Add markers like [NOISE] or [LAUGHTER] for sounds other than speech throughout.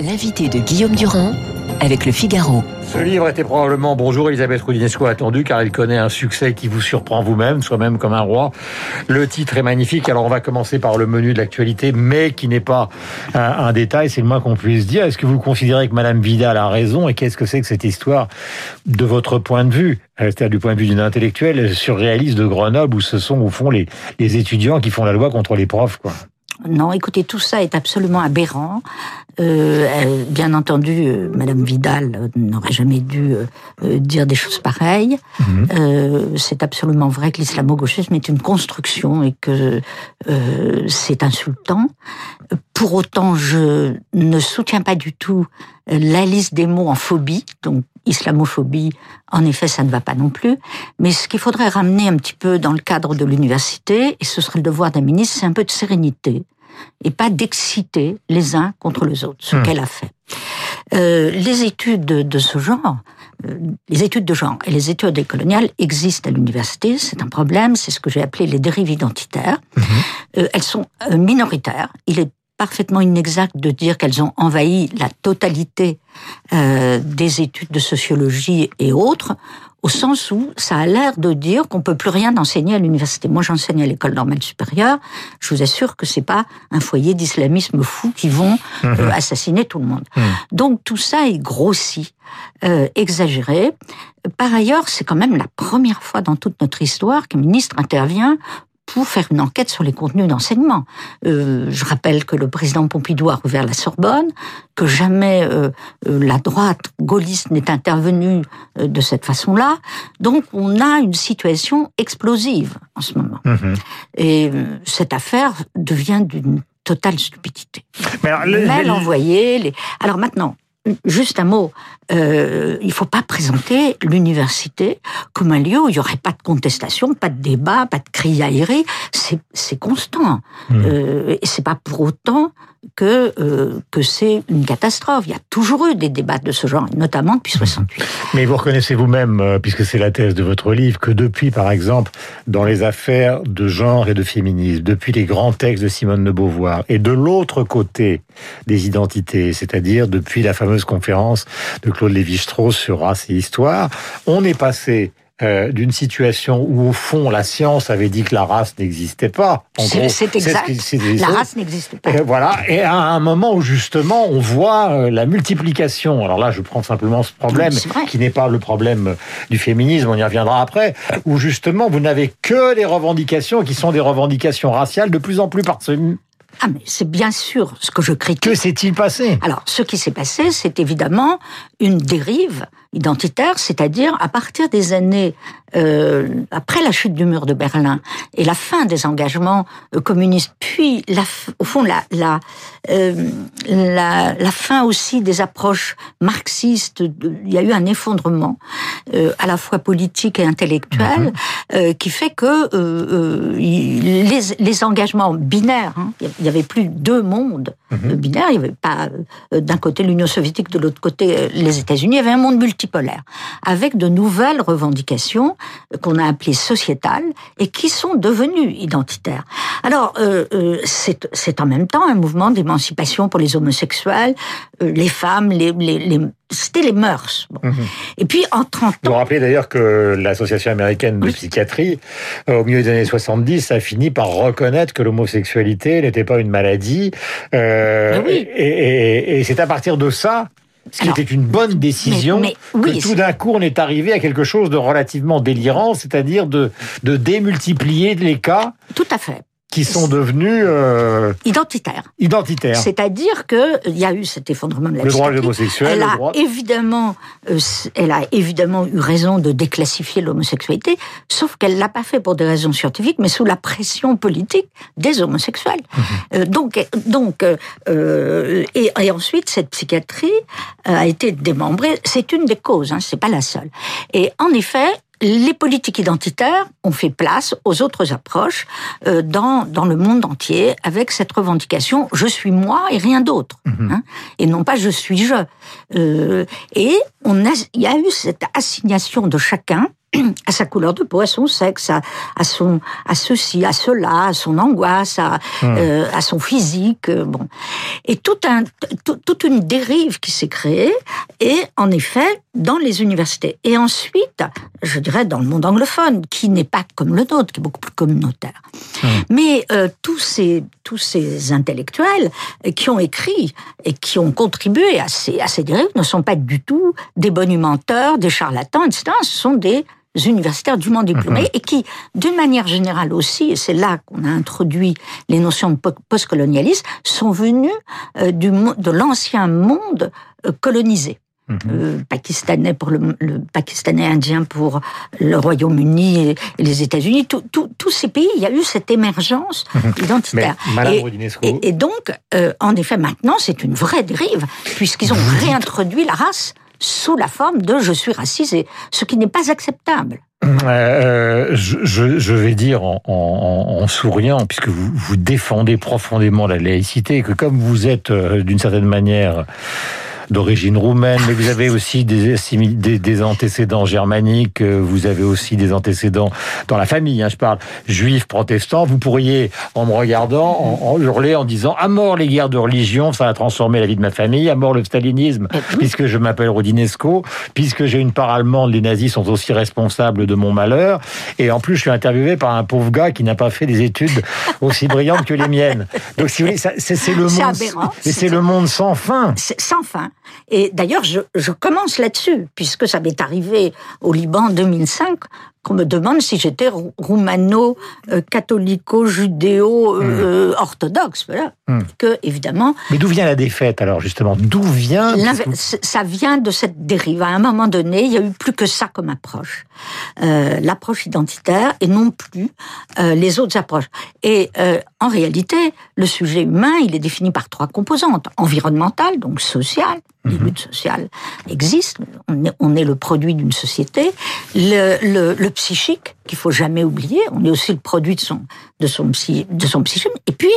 L'invité de Guillaume Durand avec le Figaro. Ce livre était probablement Bonjour Elisabeth Roudinesco attendu car il connaît un succès qui vous surprend vous-même, soi-même comme un roi. Le titre est magnifique. Alors on va commencer par le menu de l'actualité, mais qui n'est pas un, détail, c'est le moins qu'on puisse dire. Est-ce que vous considérez que Madame Vidal a raison et qu'est-ce que c'est que cette histoire de votre point de vue, c'est-à-dire du point de vue d'une intellectuelle surréaliste de Grenoble où ce sont au fond les, les étudiants qui font la loi contre les profs, quoi? Non, écoutez, tout ça est absolument aberrant. Euh, bien entendu, euh, Madame Vidal euh, n'aurait jamais dû euh, dire des choses pareilles. Mmh. c'est absolument vrai que l'islamo-gauchisme est une construction et que c'est insultant. Pour autant, je ne soutiens pas du tout la liste des mots en phobie, donc islamophobie, en effet, ça ne va pas non plus. Mais ce qu'il faudrait ramener un petit peu dans le cadre de l'université, et ce serait le devoir d'un ministre, c'est un peu de sérénité et pas d'exciter les uns contre les autres, ce mmh. qu'elle a fait. Euh, les études de ce genre, euh, les études de genre et les études décoloniales existent à l'université, c'est un problème, c'est ce que j'ai appelé les dérives identitaires. Mmh. Euh, elles sont minoritaires. Il est parfaitement inexact de dire qu'elles ont envahi la totalité euh, des études de sociologie et autres, au sens où ça a l'air de dire qu'on peut plus rien enseigner à l'université. Moi, j'enseigne à l'école normale supérieure. Je vous assure que c'est pas un foyer d'islamisme fou qui vont euh, mhm. assassiner tout le monde. Mhm. Donc tout ça est grossi, euh, exagéré. Par ailleurs, c'est quand même la première fois dans toute notre histoire qu'un ministre intervient pour faire une enquête sur les contenus d'enseignement. Euh, je rappelle que le président Pompidou a rouvert la Sorbonne, que jamais euh, euh la droite gaulliste n'est intervenue euh, de cette façon-là. Donc on a une situation explosive en ce moment. Mmh. Et euh, cette affaire devient d'une totale stupidité. Mais alors, les, Mail envoyé. Les... Alors maintenant, juste un mot, euh, il faut pas présenter l'université comme un lieu où il y aurait pas de contestation, pas de débat, pas de criaillerie. C'est constant. Mmh. Euh, et c'est pas pour autant que euh, que c'est une catastrophe. Il y a toujours eu des débats de ce genre, notamment depuis 68. Mais vous reconnaissez vous-même, euh, puisque c'est la thèse de votre livre, que depuis, par exemple, dans les affaires de genre et de féminisme, depuis les grands textes de Simone de Beauvoir, et de l'autre côté des identités, c'est-à-dire depuis la fameuse conférence de Claude Lévi-Strauss sur race et histoire, on est passé euh, d'une situation où, au fond, la science avait dit que la race n'existait pas. C'est exact. la race n'existe pas. Et voilà. Et à un moment où, justement, on voit euh, la multiplication. Alors là, je prends simplement ce problème, qui n'est pas le problème du féminisme, on y reviendra après, où, justement, vous n'avez que des revendications qui sont des revendications raciales de plus en plus parsemées ah, mais c'est bien sûr ce que je critique. Que s'est-il passé? Alors, ce qui s'est passé, c'est évidemment une dérive identitaire, c'est-à-dire à partir des années euh, après la chute du mur de Berlin et la fin des engagements euh, communistes, puis la, au fond la la, euh, la, la fin aussi des approches marxistes. il y a eu un effondrement euh, à la fois politique et intellectuel mhm. qui fait que les, les engagements binaires, hein, il y avait plus deux mondes mhm. binaires, il n'y avait pas d'un côté l'Union soviétique, de l'autre côté les États-Unis, il y avait un monde multi multipolaire, avec de nouvelles revendications qu'on a appelées sociétales et qui sont devenues identitaires. Alors, euh, euh, c'est en même temps un mouvement d'émancipation pour les homosexuels, euh, les femmes, les, les, les c'était les mœurs. Bon. Mmh. Et puis en 30 ans... Vous rappelez d'ailleurs que l'Association américaine de oui. psychiatrie, euh, au milieu des années 70, a fini par reconnaître que l'homosexualité n'était pas une maladie. Euh, oui. Et, et, et c'est à partir de ça ce qui Alors, était une bonne décision, mais, mais, oui, que tout d'un coup on est arrivé à quelque chose de relativement délirant, c'est-à-dire de, de démultiplier les cas. Tout à fait qui sont devenus euh, identitaires. Identitaires. C'est-à-dire que il y a eu cet effondrement de la le droit des homosexuels. Elle a droit... évidemment, euh, elle a évidemment eu raison de déclassifier l'homosexualité, sauf qu'elle l'a pas fait pour des raisons scientifiques, mais sous la pression politique des homosexuels. Mmh. Euh, donc, donc, euh, et, et, ensuite cette psychiatrie a été démembrée. C'est une des causes, hein, c'est pas la seule. Et en effet, les politiques identitaires ont fait place aux autres approches euh, dans, dans le monde entier avec cette revendication je suis moi et rien d'autre, mmh. hein, et non pas je suis je. Euh, et on a, il y a eu cette assignation de chacun à sa couleur de peau, à son sexe, à, son, à ceci, à cela, à son angoisse, à, hmm. euh, à son physique, euh, bon, et tout un, toute une dérive qui s'est créée, et en effet dans les universités, et ensuite, je dirais dans le monde anglophone, qui n'est pas comme le nôtre, qui est beaucoup plus communautaire. Hmm. Mais euh, tous ces tous ces intellectuels qui ont écrit et qui ont contribué à ces, à ces dérives ne sont pas du tout des bonimenteurs, des charlatans, etc. Ce sont des universitaires dûment diplômés mhm. et qui, d'une manière générale aussi, et c'est là qu'on a introduit les notions de postcolonialisme, sont venus euh, du, de l'ancien monde euh, colonisé. Mhm. Euh, pakistanais pour le, pakistanais indien pour le Royaume-Uni et, les États-Unis, tous ces pays, il y a eu cette émergence mhm. identitaire. et, donc, en effet, maintenant, c'est une vraie dérive puisqu'ils ont réintroduit la race sous la forme de je suis racisé, ce qui n'est pas acceptable. Euh, je, vais dire en, souriant, puisque vous, vous, défendez profondément la laïcité, que comme vous êtes euh, d'une certaine manière d'origine roumaine, mais vous avez aussi des, des, antécédents germaniques, euh, vous avez aussi des antécédents dans la famille, hein, je parle juifs, protestants. Vous pourriez, en me regardant, en, hurler en disant à mort les guerres de religion, ça a transformé la vie de ma famille, à mort le stalinisme, puisque je m'appelle Rodinesco, puisque j'ai une part allemande, les nazis sont aussi responsables de mon malheur. Et en plus, je suis interviewé par un pauvre gars qui n'a pas fait des études aussi brillantes que les miennes. Donc, si vous voulez, c'est le monde, c'est le monde sans fin. Sans fin. Et d'ailleurs, je, commence là-dessus, puisque ça m'est arrivé au Liban en 2005, qu'on me demande si j'étais roumano, euh, euh, hmm. euh. Voilà. Hmm. Que, évidemment. Mais d'où vient la défaite, alors, justement? D'où vient? Ça vient de cette dérive. À un moment donné, il n'y a eu plus que ça comme approche. L'approche identitaire et non plus les autres approches. Et en réalité, le sujet humain, il est défini par trois composantes. Environnementale, donc sociale, les mhm. luttes sociales existent, on est, on est le produit d'une société. Le, le, le psychique, qu'il faut jamais oublier, on est aussi le produit de son, de son, de son psychisme. Et puis,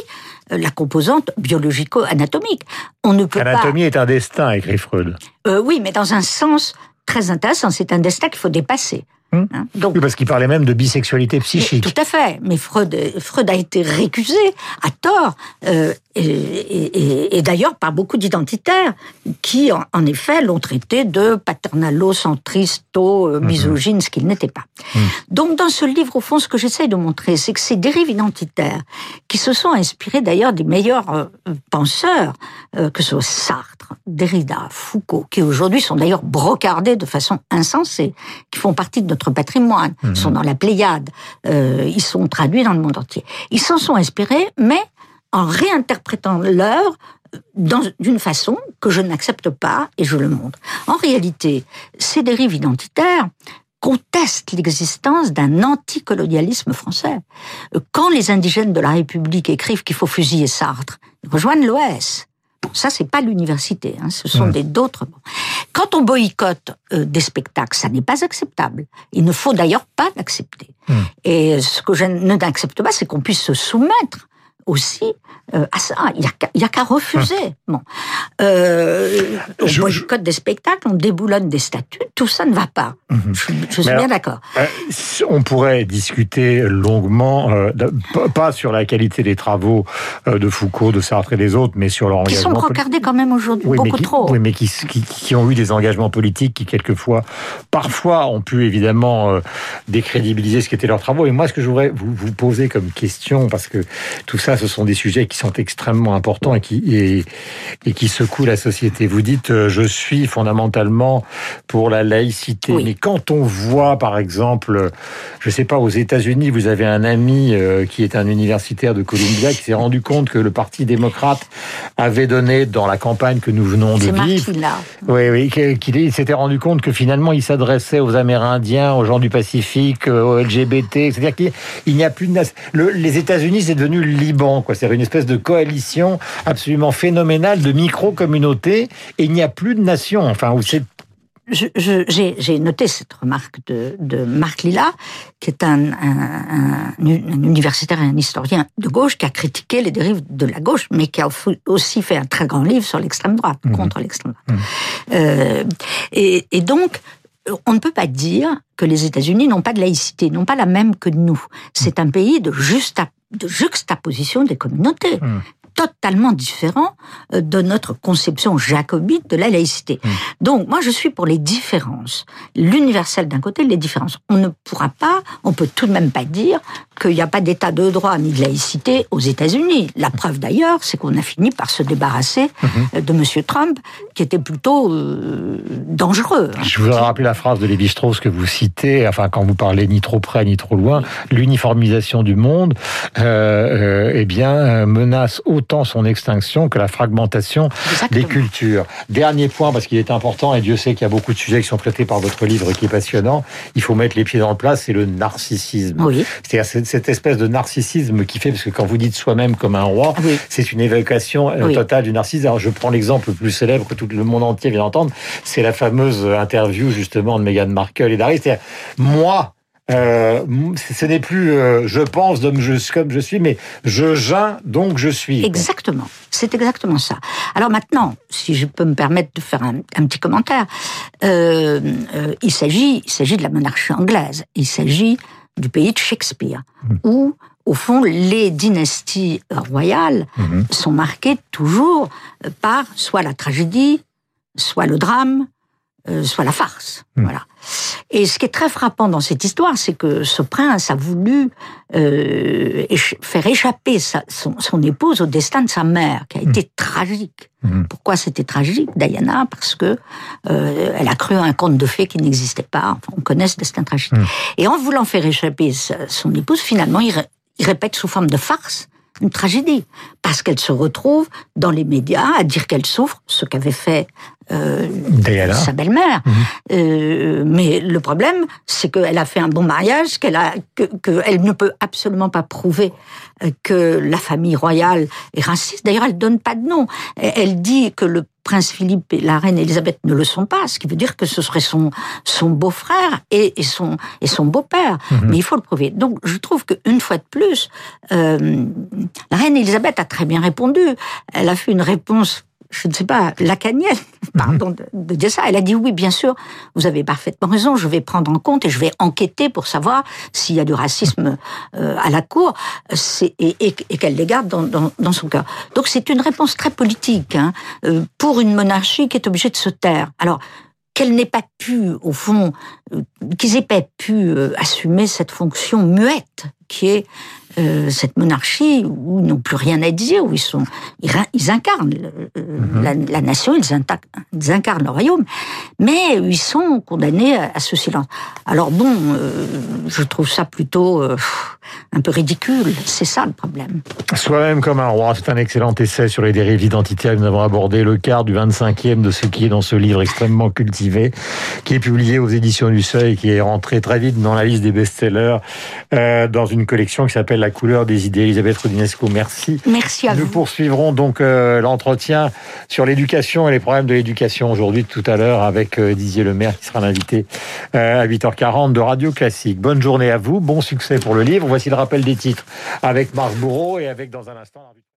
euh, la composante biologico-anatomique. On ne peut Anatomie est un destin, écrit Freud. Euh, oui, mais dans un sens très intéressant, c'est un destin qu'il faut dépasser. Hum. Hein, donc, oui, parce qu'il parlait même de bisexualité psychique. Tout à fait. Mais Freud, Freud a été récusé à tort, euh, et, et, et d'ailleurs par beaucoup d'identitaires qui, en, effet, l'ont traité de paternalo-centristo, euh, mhm. misogyne, ce qu'il n'était pas. Hum. Donc, dans ce livre, au fond, ce que j'essaye de montrer, c'est que ces dérives identitaires, qui se sont inspirées d'ailleurs des meilleurs euh, penseurs, euh, que ce soit Sartre, Derrida, Foucault, qui aujourd'hui sont d'ailleurs brocardés de façon insensée, qui font partie de notre patrimoine, ils sont mhm. dans la Pléiade, euh, ils sont traduits dans le monde entier. Ils s'en sont inspirés, mais en réinterprétant l'œuvre d'une façon que je n'accepte pas et je le montre. En réalité, ces dérives identitaires contestent l'existence d'un anticolonialisme français. Quand les indigènes de la République écrivent qu'il faut fusiller Sartre, ils rejoignent l'OS. Ça, c'est pas l'université, hein, ce sont des d'autres. Quand on boycotte euh, des spectacles, ça n'est pas acceptable. Il ne faut d'ailleurs pas l'accepter. Et ce que je n'accepte pas, c'est qu'on puisse se soumettre aussi euh, à ça. Il n'y a, qu'à refuser. Hum. Bon. Euh, on boycotte des spectacles, on déboulonne des statuts, tout ça ne va pas. Je, suis bien d'accord. Euh, on pourrait discuter longuement, pas sur la qualité des travaux de Foucault, de Sartre et des autres, mais sur leur engagement. Qui sont regardés quand même aujourd'hui, beaucoup trop. Oui, mais qui, qui, qui, ont eu des engagements politiques qui, quelquefois, parfois, ont pu évidemment décrédibiliser ce qu'étaient leurs travaux. Et moi, ce que je voudrais vous, vous poser comme question, parce que tout ça, ce sont des sujets qui sont extrêmement importants et qui, et, et qui secouent la société. Vous dites, euh, je suis fondamentalement pour la laïcité. Mais quand on voit, par exemple, je sais pas, aux États-Unis, vous avez un ami euh, qui est un universitaire de Columbia qui s'est rendu compte que le Parti démocrate avait donné dans la campagne que nous venons de vivre. Oui, oui, qu'il s'était rendu compte que finalement il s'adressait aux Amérindiens, aux gens du Pacifique, euh, aux LGBT. C'est-à-dire qu'il n'y a plus de les États-Unis, c'est devenu le Liban c'est une espèce de coalition absolument phénoménale de micro-communautés et il n'y a plus de nation. Enfin, où c'est j'ai noté cette remarque de, Marc Lilla, qui est un, universitaire et un historien de gauche qui a critiqué les dérives de la gauche, mais qui a aussi fait un très grand livre sur l'extrême droite, mhm. contre l'extrême droite. Mhm. Euh, et, donc, on ne peut pas dire que les États-Unis n'ont pas de laïcité, n'ont pas la même que nous. C'est un pays de, de juxtaposition des communautés. Hum totalement différent euh, de notre conception jacobite de la laïcité. Mmh. Donc, moi, je suis pour les différences. L'universel d'un côté, les différences. On ne pourra pas, on peut tout de même pas dire qu'il n'y a pas d'état de droit ni de laïcité aux États-Unis. La preuve d'ailleurs, c'est qu'on a fini par se débarrasser mmh. euh, de M. Trump, qui était plutôt euh, dangereux. Je voudrais rappeler la phrase de Lévi-Strauss que vous citez, enfin, quand vous parlez ni trop près ni trop loin, l'uniformisation du monde, euh, eh bien, menace autant son extinction que la fragmentation des cultures. Dernier point, parce qu'il est important, et Dieu sait qu'il y a beaucoup de sujets qui sont traités par votre livre qui est passionnant, il faut mettre les pieds dans le plat, c'est le narcissisme. Oui. C'est-à-dire cette espèce de narcissisme qui fait, parce que quand vous dites soi-même comme un roi, c'est une évocation euh, totale du narcissisme. Alors je prends l'exemple le plus célèbre que tout le monde entier vient d'entendre, c'est la fameuse interview justement de Meghan Markle et d'Harry. C'est-à-dire, moi, euh, ce n'est plus euh, je pense comme je suis, mais je geins donc je suis. Exactement, c'est exactement ça. Alors maintenant, si je peux me permettre de faire un, petit commentaire, euh, il s'agit, il s'agit de la monarchie anglaise, il s'agit du pays de Shakespeare, mmh. où au fond, les dynasties royales mmh. sont marquées toujours par soit la tragédie, soit le drame, euh, soit la farce. Hmm. Voilà. Et ce qui est très frappant dans cette histoire, c'est que ce prince a voulu euh, faire échapper sa, son, son, épouse au destin de sa mère, qui a été hmm. tragique. Hmm. Pourquoi c'était tragique, Diana? Parce que euh, elle a cru à un conte de fées qui n'existait pas. Enfin, on connaît ce destin tragique. Et en voulant faire échapper son épouse, finalement, il, il répète sous forme de farce une tragédie, parce qu'elle se retrouve dans les médias à dire qu'elle souffre, ce qu'avait fait euh, sa belle-mère. Mhm. Euh, mais le problème, c'est qu'elle a fait un bon mariage, qu'elle a, ne peut absolument pas prouver euh, que la famille royale est raciste. D'ailleurs, elle donne pas de nom. Elle dit que le prince Philippe et la reine Elisabeth ne le sont pas, ce qui veut dire que ce serait son, son beau-frère et, et, son, et son beau-père. Mhm. Mais il faut le prouver. Donc je trouve qu'une fois de plus, euh, la reine Elisabeth a très bien répondu. Elle a fait une réponse je ne sais pas, lacanienne, [LAUGHS] pardon de, dire ça. Elle a dit oui, bien sûr, vous avez parfaitement raison, je vais prendre en compte et je vais enquêter pour savoir s'il y a du racisme euh, à la cour et, et, qu'elle les garde dans, dans, son cœur. Donc c'est une réponse très politique hein, euh, pour une monarchie qui est obligée de se taire. Alors, qu'elle n'ait pas pu, au fond, euh, qu'ils aient pas pu assumer cette fonction muette qui est euh, cette monarchie où ils n'ont plus rien à dire, où ils sont, ils, incarnent mhm. la, nation, ils, incarnent le royaume, mais ils sont condamnés à, ce silence. Alors bon, euh, je trouve ça plutôt euh, un peu ridicule. C'est ça le problème. Soi-même comme un roi, c'est un excellent essai sur les dérives identitaires. Nous avons abordé le quart du 25e de ce qui est dans ce livre extrêmement cultivé, qui est publié aux éditions du Seuil, qui est rentré très vite dans la liste des best-sellers, dans une collection qui s'appelle La couleur des idées. Elisabeth Rodinesco, merci. Merci à Nous vous. Nous poursuivrons donc euh, l'entretien sur l'éducation et les problèmes de l'éducation aujourd'hui, tout à l'heure, avec euh, Didier Lemaire, qui sera l'invité euh, à 8h40 de Radio Classique. Bonne journée à vous, bon succès pour le livre. Voici le rappel des titres avec Marc Bourreau et avec dans un instant...